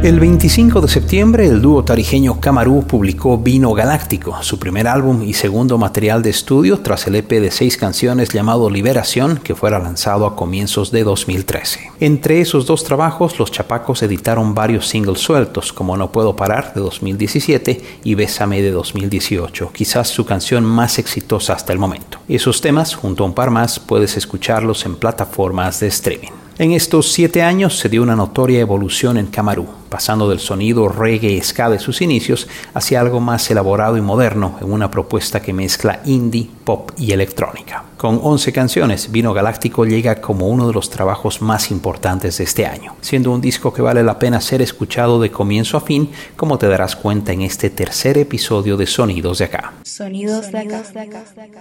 El 25 de septiembre, el dúo tarijeño Camarú publicó Vino Galáctico, su primer álbum y segundo material de estudio tras el EP de seis canciones llamado Liberación, que fuera lanzado a comienzos de 2013. Entre esos dos trabajos, los chapacos editaron varios singles sueltos, como No Puedo Parar de 2017 y Bésame de 2018, quizás su canción más exitosa hasta el momento. Esos temas, junto a un par más, puedes escucharlos en plataformas de streaming. En estos siete años se dio una notoria evolución en Camarú, pasando del sonido reggae ska de sus inicios hacia algo más elaborado y moderno en una propuesta que mezcla indie, pop y electrónica. Con 11 canciones, Vino Galáctico llega como uno de los trabajos más importantes de este año, siendo un disco que vale la pena ser escuchado de comienzo a fin, como te darás cuenta en este tercer episodio de Sonidos de Acá. Sonidos de acá.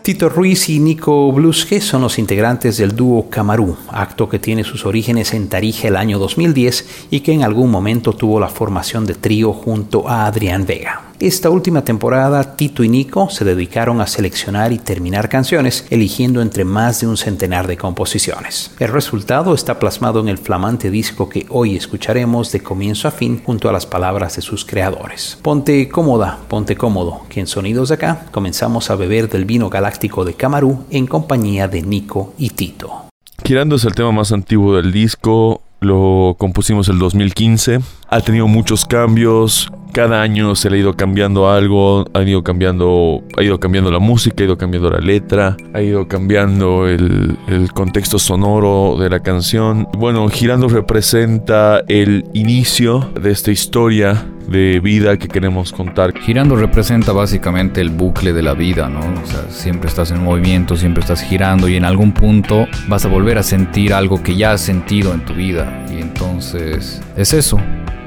Tito Ruiz y Nico Bluske son los integrantes del dúo Camarú, acto que tiene sus orígenes en Tarija el año 2010 y que en algún momento tuvo la formación de trío junto a Adrián Vega. Esta última temporada, Tito y Nico se dedicaron a seleccionar y terminar canciones, eligiendo entre más de un centenar de composiciones. El resultado está plasmado en el flamante disco que hoy escucharemos de comienzo a fin junto a las palabras de sus creadores. Ponte cómoda, ponte cómodo, que en Sonidos de acá comenzamos a beber del vino galáctico de Camarú en compañía de Nico y Tito. Girando es el tema más antiguo del disco, lo compusimos el 2015. Ha tenido muchos cambios. Cada año se le ha ido cambiando algo. Ha ido cambiando, ha ido cambiando la música, ha ido cambiando la letra, ha ido cambiando el, el contexto sonoro de la canción. Bueno, Girando representa el inicio de esta historia de vida que queremos contar. Girando representa básicamente el bucle de la vida, ¿no? O sea, siempre estás en movimiento, siempre estás girando y en algún punto vas a volver a sentir algo que ya has sentido en tu vida. Y entonces es eso.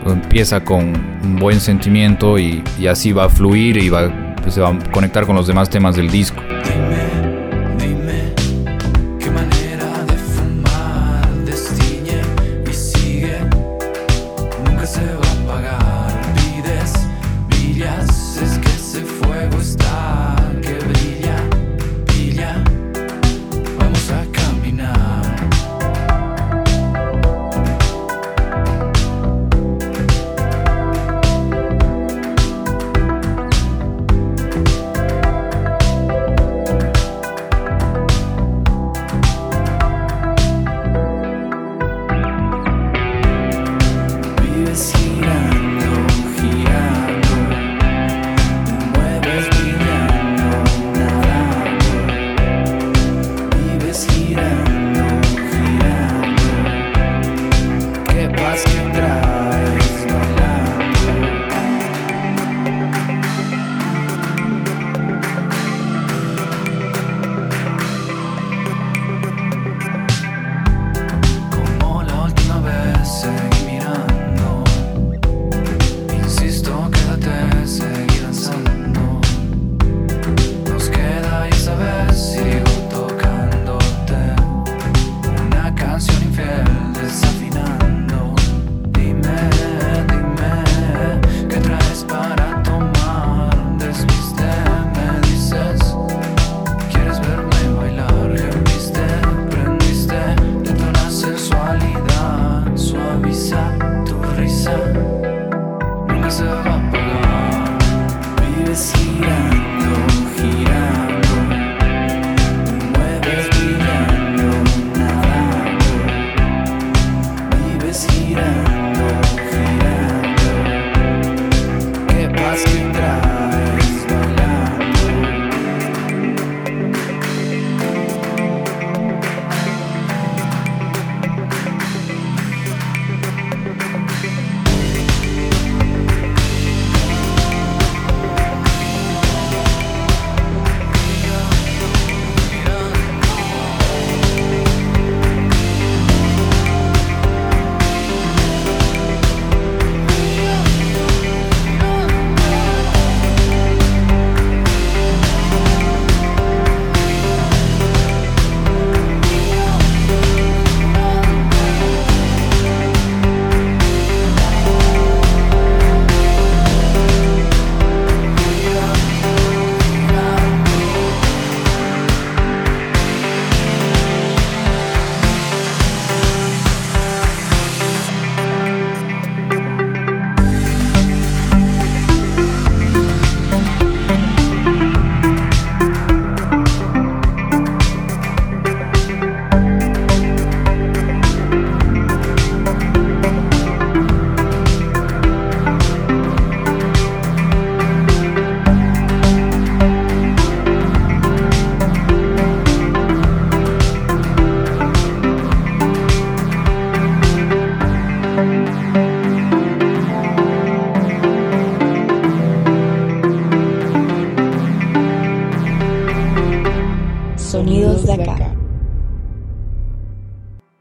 Empieza con un buen sentimiento y, y así va a fluir y va, pues, se va a conectar con los demás temas del disco.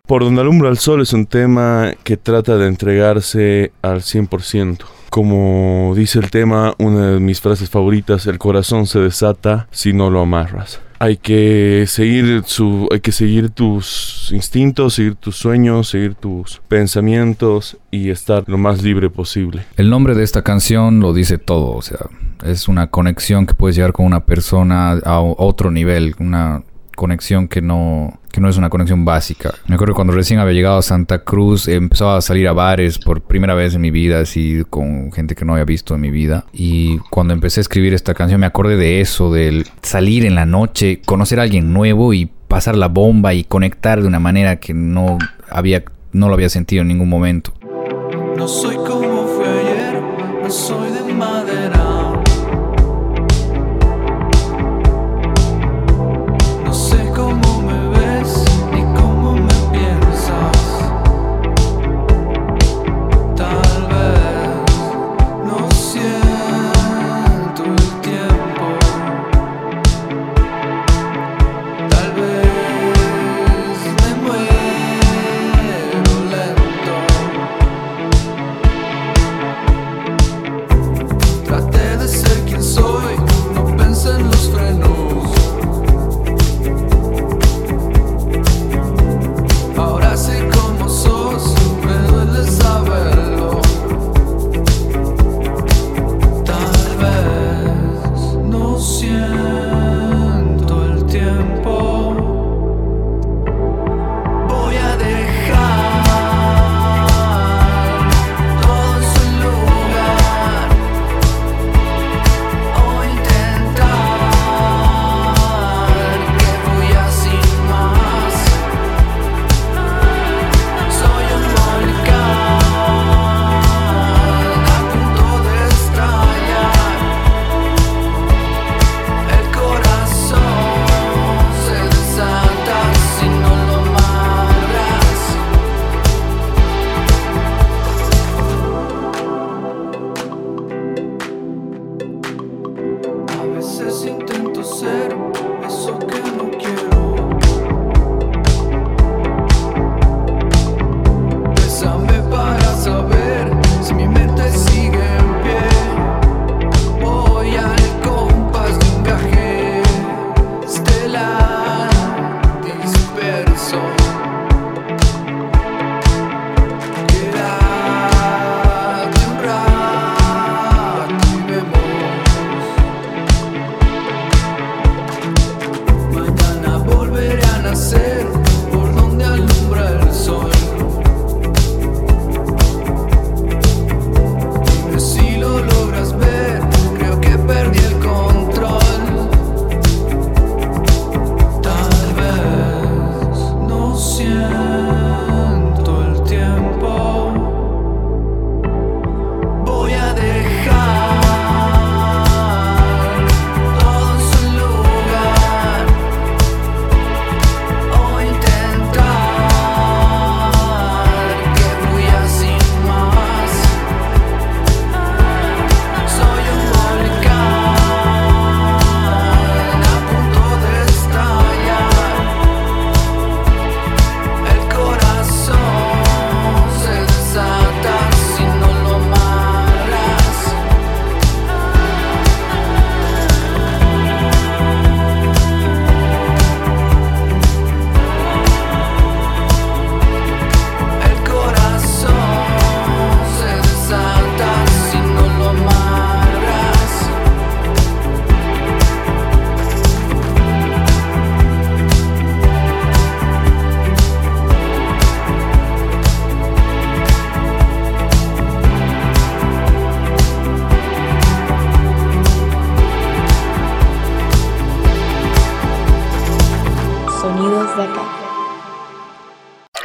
Por donde alumbra el sol es un tema que trata de entregarse al 100%. Como dice el tema, una de mis frases favoritas, el corazón se desata si no lo amarras. Hay que seguir su, hay que seguir tus instintos, seguir tus sueños, seguir tus pensamientos y estar lo más libre posible. El nombre de esta canción lo dice todo, o sea, es una conexión que puedes llegar con una persona a otro nivel, una conexión que no, que no es una conexión básica. Me acuerdo cuando recién había llegado a Santa Cruz, empezaba a salir a bares por primera vez en mi vida, así con gente que no había visto en mi vida. Y cuando empecé a escribir esta canción me acordé de eso, del salir en la noche, conocer a alguien nuevo y pasar la bomba y conectar de una manera que no había no lo había sentido en ningún momento. No soy como fue ayer, no soy de madera.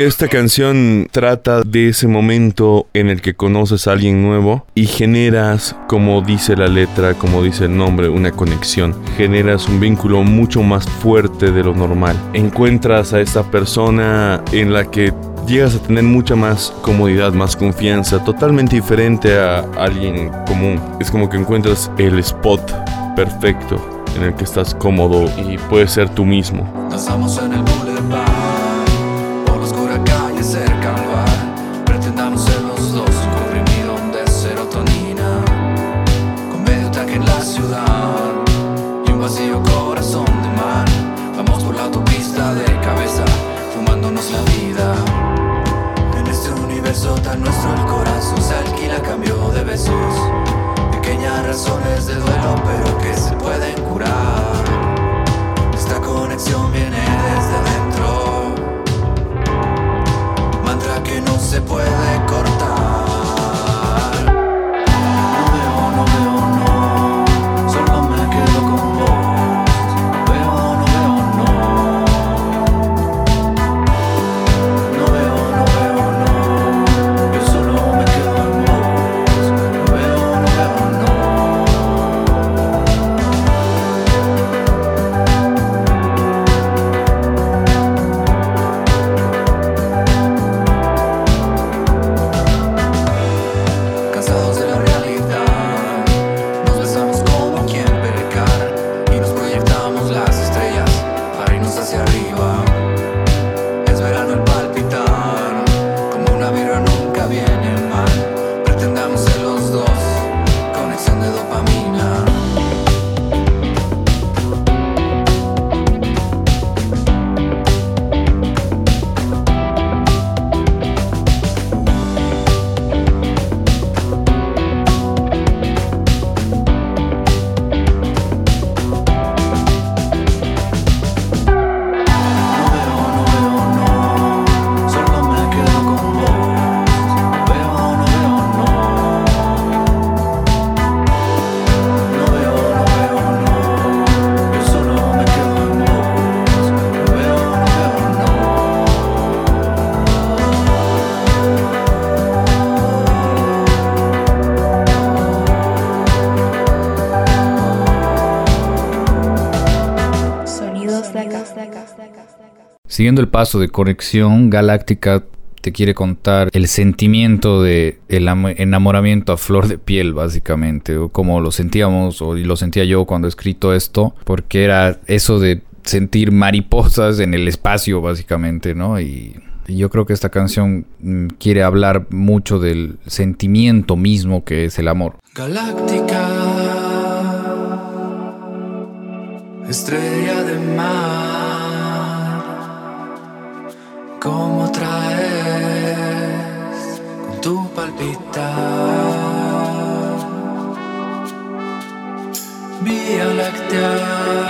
Esta canción trata de ese momento en el que conoces a alguien nuevo y generas, como dice la letra, como dice el nombre, una conexión. Generas un vínculo mucho más fuerte de lo normal. Encuentras a esta persona en la que llegas a tener mucha más comodidad, más confianza, totalmente diferente a alguien común. Es como que encuentras el spot perfecto en el que estás cómodo y puedes ser tú mismo. En el boulevard. Siguiendo el paso de Conexión Galáctica, te quiere contar el sentimiento de el enamoramiento a flor de piel, básicamente, o como lo sentíamos, o lo sentía yo cuando he escrito esto, porque era eso de sentir mariposas en el espacio, básicamente, ¿no? Y yo creo que esta canción mm, quiere hablar mucho del sentimiento mismo que es el amor. Galáctica, estrella de mar. Como traes con tu palpitar Vía láctea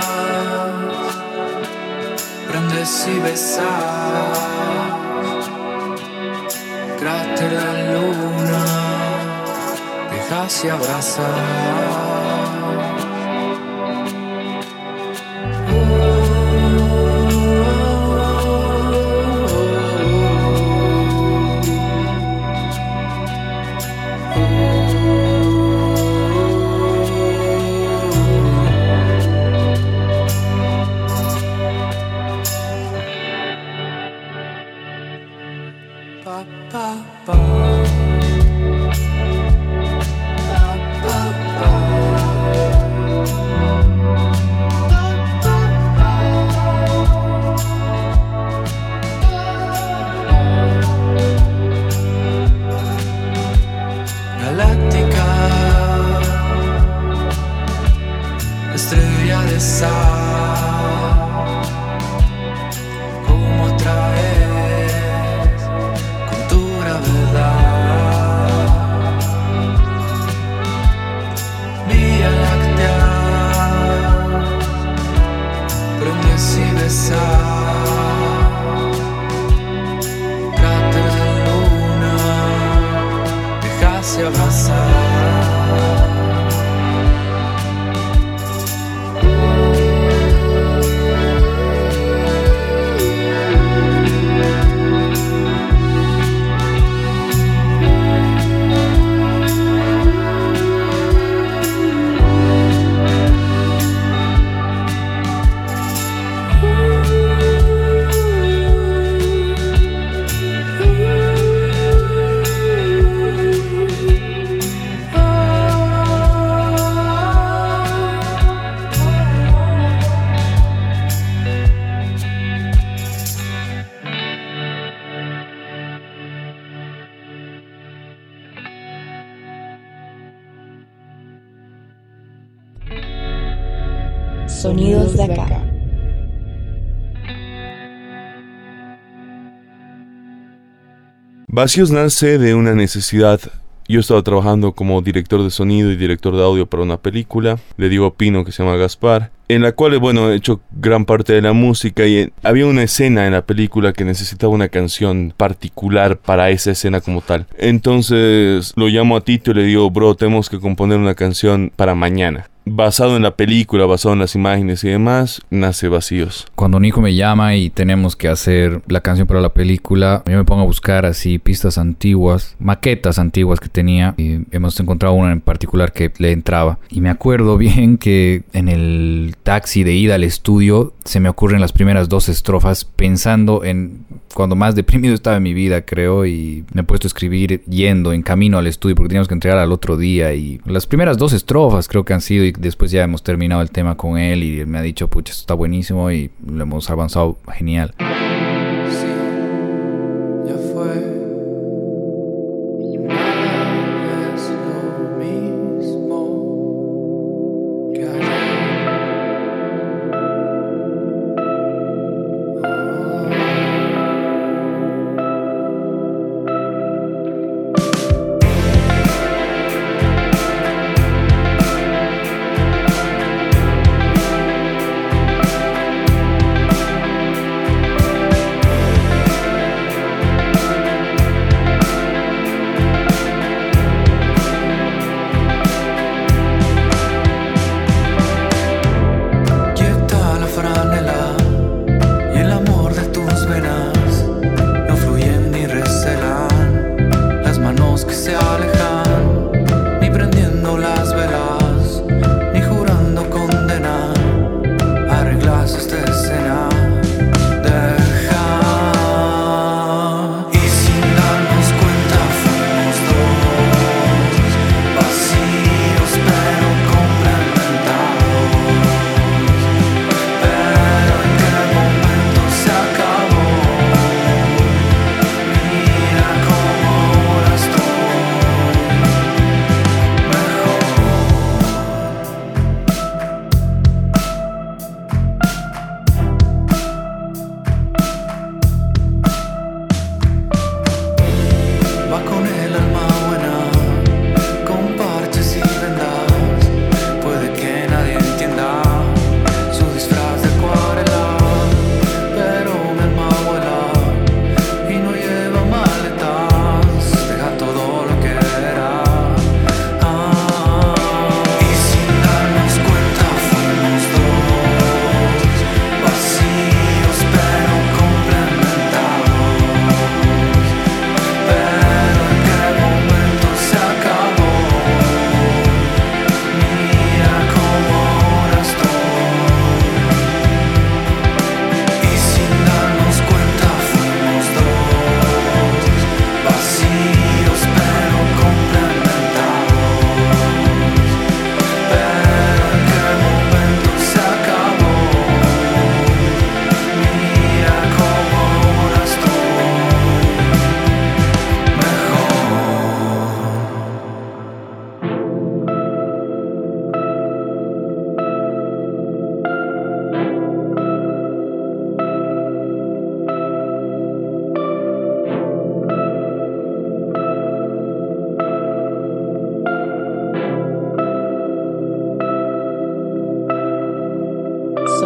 Prendes y besas. Cráter de la luna Dejas y abrazas. Vacíos nace de una necesidad. Yo estaba trabajando como director de sonido y director de audio para una película de Diego Pino que se llama Gaspar, en la cual, bueno, he hecho gran parte de la música y eh, había una escena en la película que necesitaba una canción particular para esa escena como tal. Entonces lo llamo a Tito y le digo, bro, tenemos que componer una canción para mañana basado en la película, basado en las imágenes y demás, nace Vacíos. Cuando Nico me llama y tenemos que hacer la canción para la película, yo me pongo a buscar así pistas antiguas, maquetas antiguas que tenía y hemos encontrado una en particular que le entraba. Y me acuerdo bien que en el taxi de ida al estudio se me ocurren las primeras dos estrofas pensando en cuando más deprimido estaba en mi vida, creo, y me he puesto a escribir yendo en camino al estudio porque teníamos que entregar al otro día y las primeras dos estrofas creo que han sido y después ya hemos terminado el tema con él y él me ha dicho, pucha, esto está buenísimo y lo hemos avanzado genial. Sí,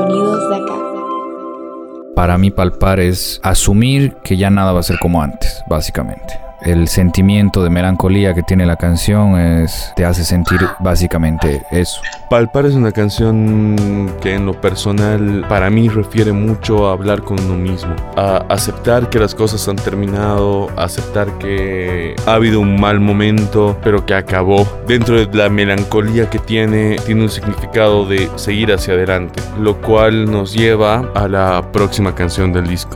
De acá. Para mí palpar es asumir que ya nada va a ser como antes, básicamente. El sentimiento de melancolía que tiene la canción es te hace sentir básicamente eso. Palpar es una canción que en lo personal para mí refiere mucho a hablar con uno mismo, a aceptar que las cosas han terminado, aceptar que ha habido un mal momento, pero que acabó. Dentro de la melancolía que tiene, tiene un significado de seguir hacia adelante, lo cual nos lleva a la próxima canción del disco.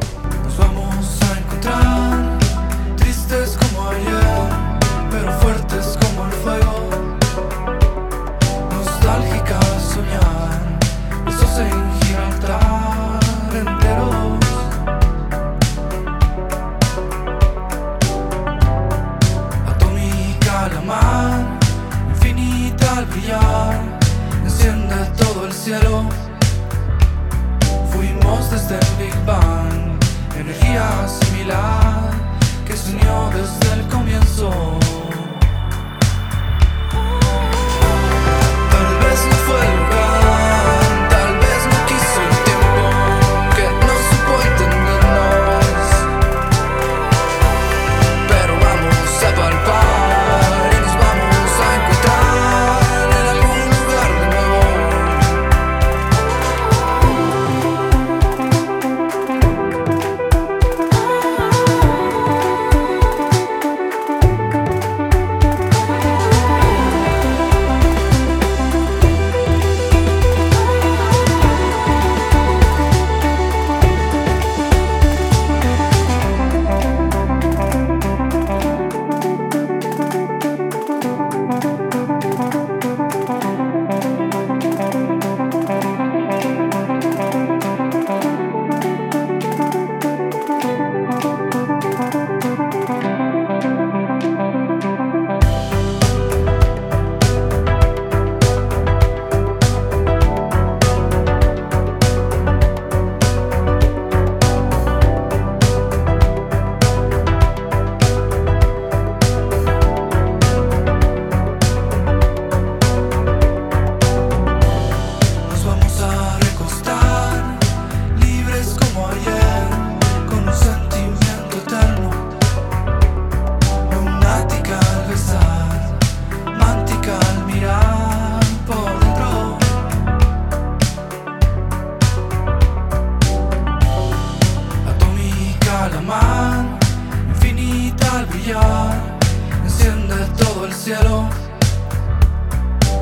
enciende todo el cielo.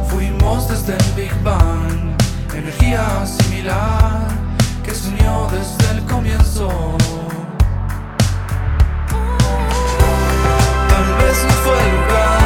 Fuimos desde el Big Bang, energía similar que se unió desde el comienzo. Tal vez no fue el lugar.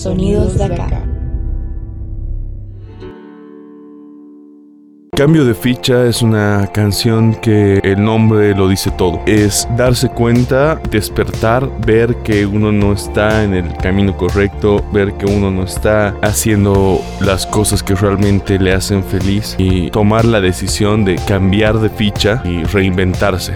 Sonidos de acá. Cambio de ficha es una canción que el nombre lo dice todo. Es darse cuenta, despertar, ver que uno no está en el camino correcto, ver que uno no está haciendo las cosas que realmente le hacen feliz y tomar la decisión de cambiar de ficha y reinventarse.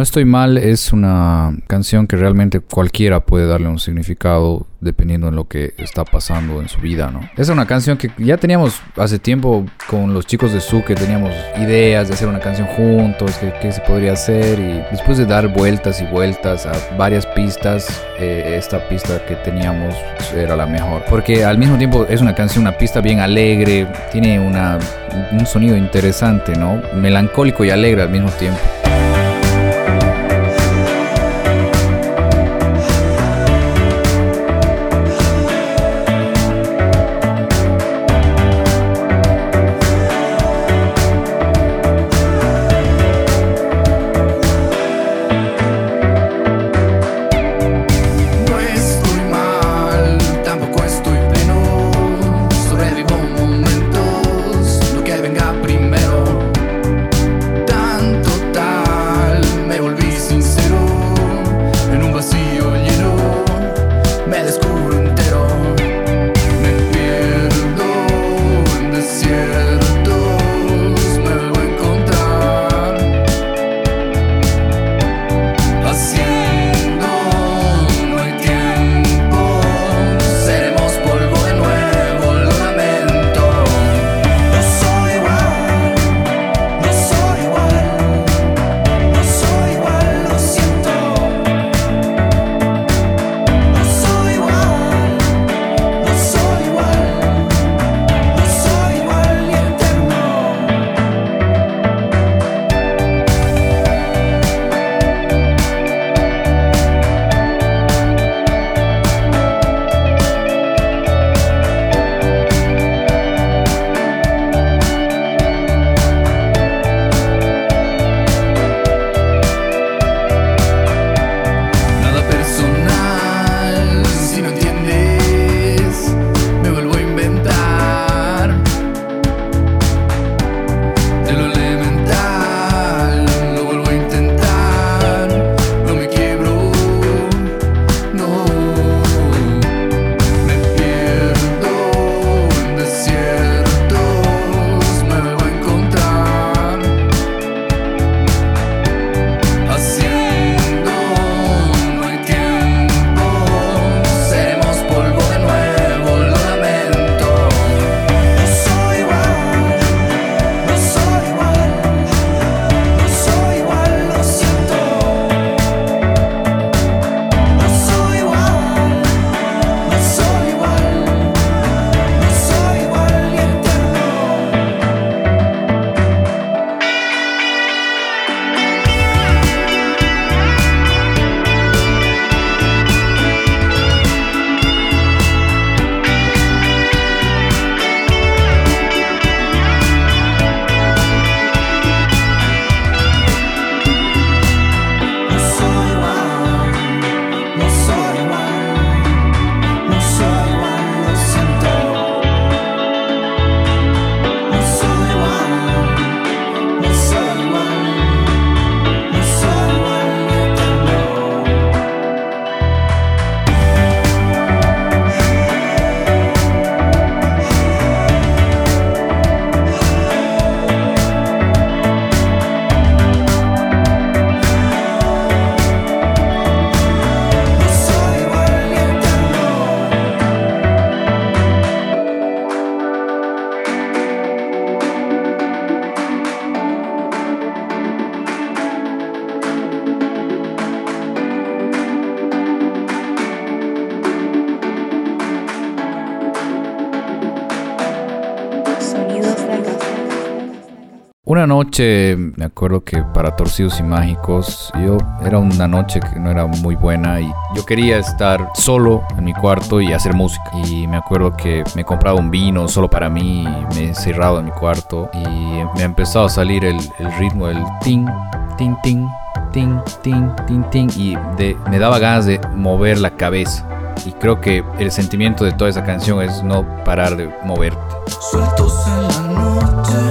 No estoy mal es una canción que realmente cualquiera puede darle un significado dependiendo en lo que está pasando en su vida, ¿no? Es una canción que ya teníamos hace tiempo con los chicos de Su que teníamos ideas de hacer una canción juntos, que, se podría hacer y después de dar vueltas y vueltas a varias pistas, eh, esta pista que teníamos era la mejor. Porque al mismo tiempo es una canción, una pista bien alegre, tiene un sonido interesante, ¿no? Melancólico y alegre al mismo tiempo. Una noche, me acuerdo que para Torcidos y Mágicos, yo era una noche que no era muy buena y yo quería estar solo en mi cuarto y hacer música. Y me acuerdo que me compraba un vino solo para mí, me he encerrado en mi cuarto y me ha empezado a salir el, ritmo del ting, ting, ting, ting, ting, ting, ting y me daba ganas de mover la cabeza. Y creo que el sentimiento de toda esa canción es no parar de moverte. Sueltos en la noche.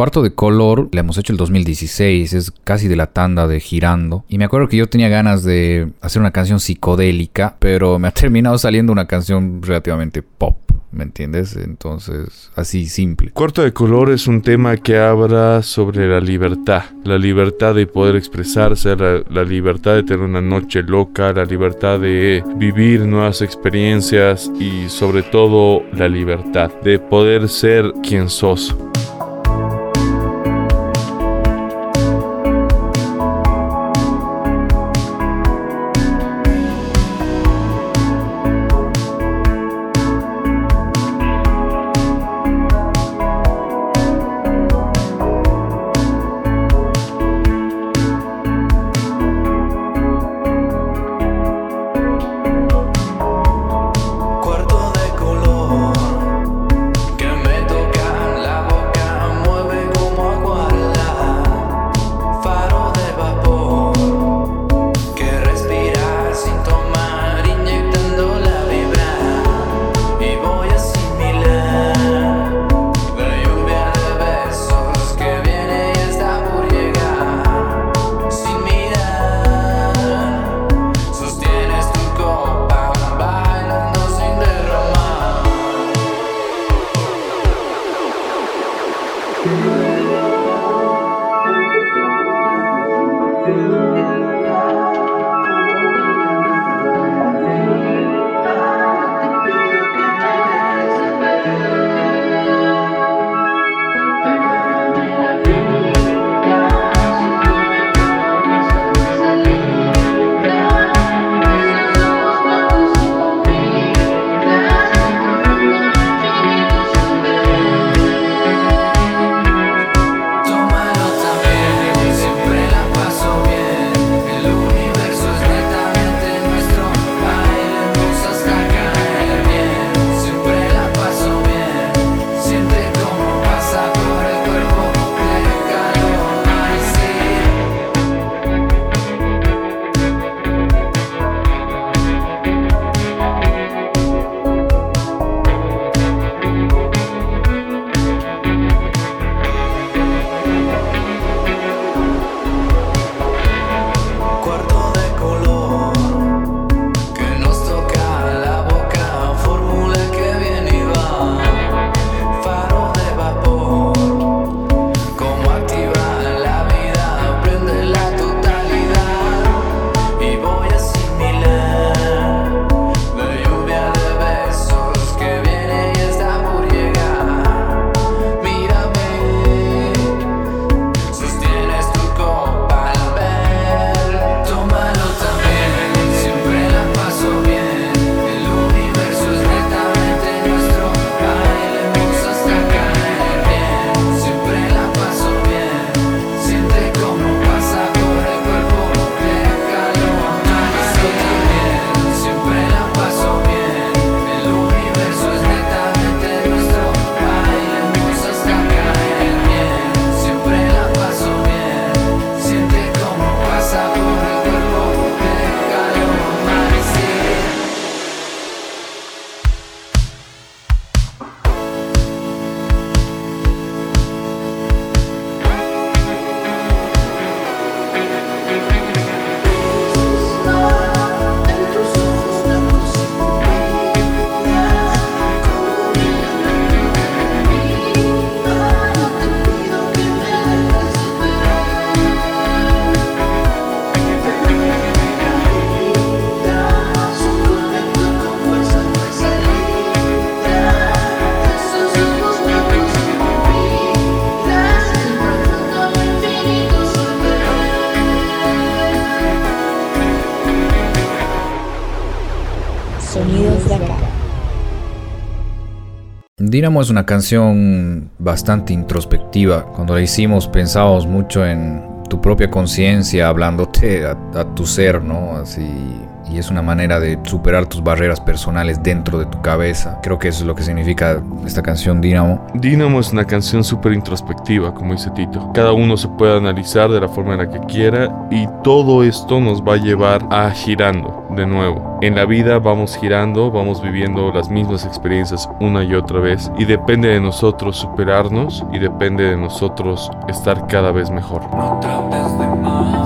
Cuarto de color le hemos hecho el 2016, es casi de la tanda de girando. Y me acuerdo que yo tenía ganas de hacer una canción psicodélica, pero me ha terminado saliendo una canción relativamente pop. ¿Me entiendes? Entonces, así simple. Cuarto de color es un tema que habla sobre la libertad. La libertad de poder expresarse, la, la, libertad de tener una noche loca, la libertad de vivir nuevas experiencias y sobre todo la libertad de poder ser quien sos. Dínamo es una canción bastante introspectiva. Cuando la hicimos pensábamos mucho en tu propia conciencia, hablándote a, tu ser, ¿no? Así. Y es una manera de superar tus barreras personales dentro de tu cabeza. Creo que eso es lo que significa esta canción Dynamo. Dynamo es una canción súper introspectiva, como dice Tito. Cada uno se puede analizar de la forma en la que quiera y todo esto nos va a llevar a girando de nuevo. En la vida vamos girando, vamos viviendo las mismas experiencias una y otra vez y depende de nosotros superarnos y depende de nosotros estar cada vez mejor. No trates de más.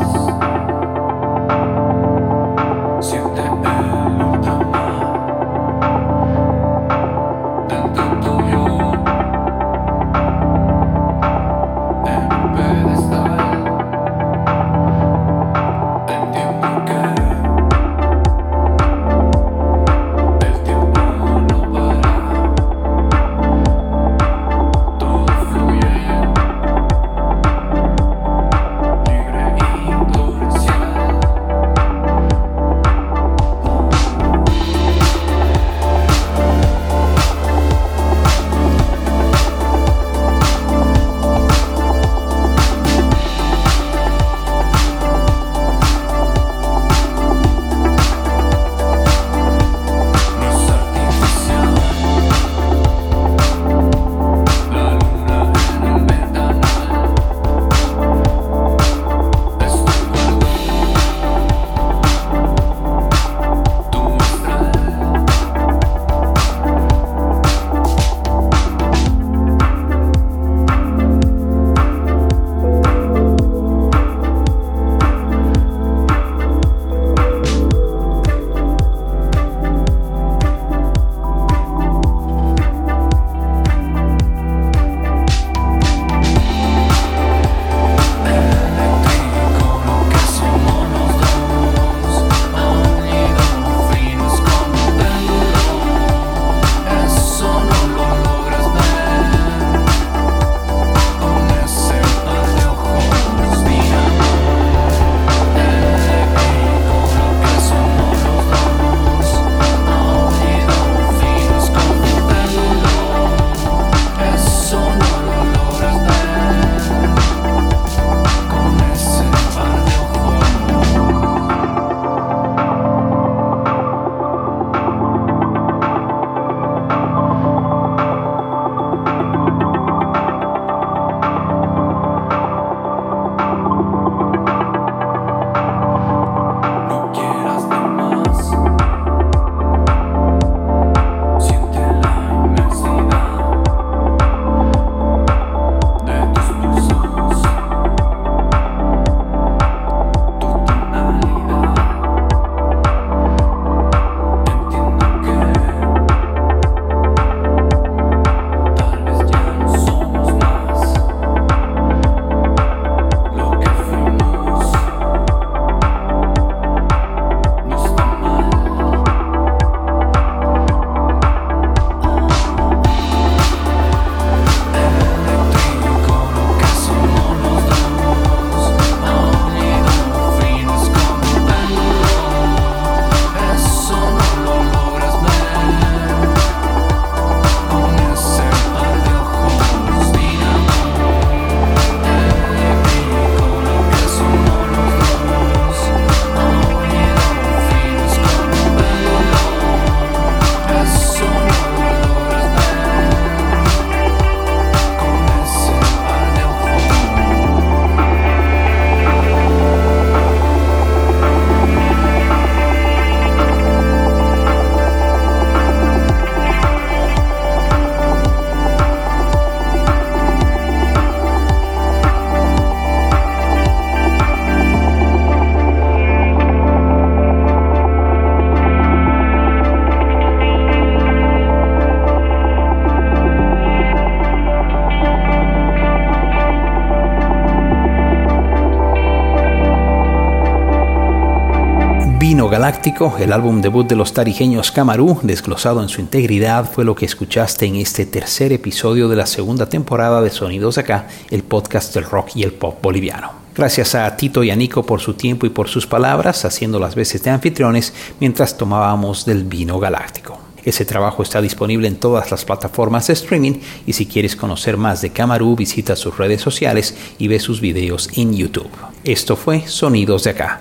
El álbum debut de los tarijeños Camarú, desglosado en su integridad, fue lo que escuchaste en este tercer episodio de la segunda temporada de Sonidos Acá, el podcast del rock y el pop boliviano. Gracias a Tito y a Nico por su tiempo y por sus palabras, haciendo las veces de anfitriones mientras tomábamos del vino galáctico. Ese trabajo está disponible en todas las plataformas de streaming y si quieres conocer más de Camarú visita sus redes sociales y ve sus videos en YouTube. Esto fue Sonidos de Acá.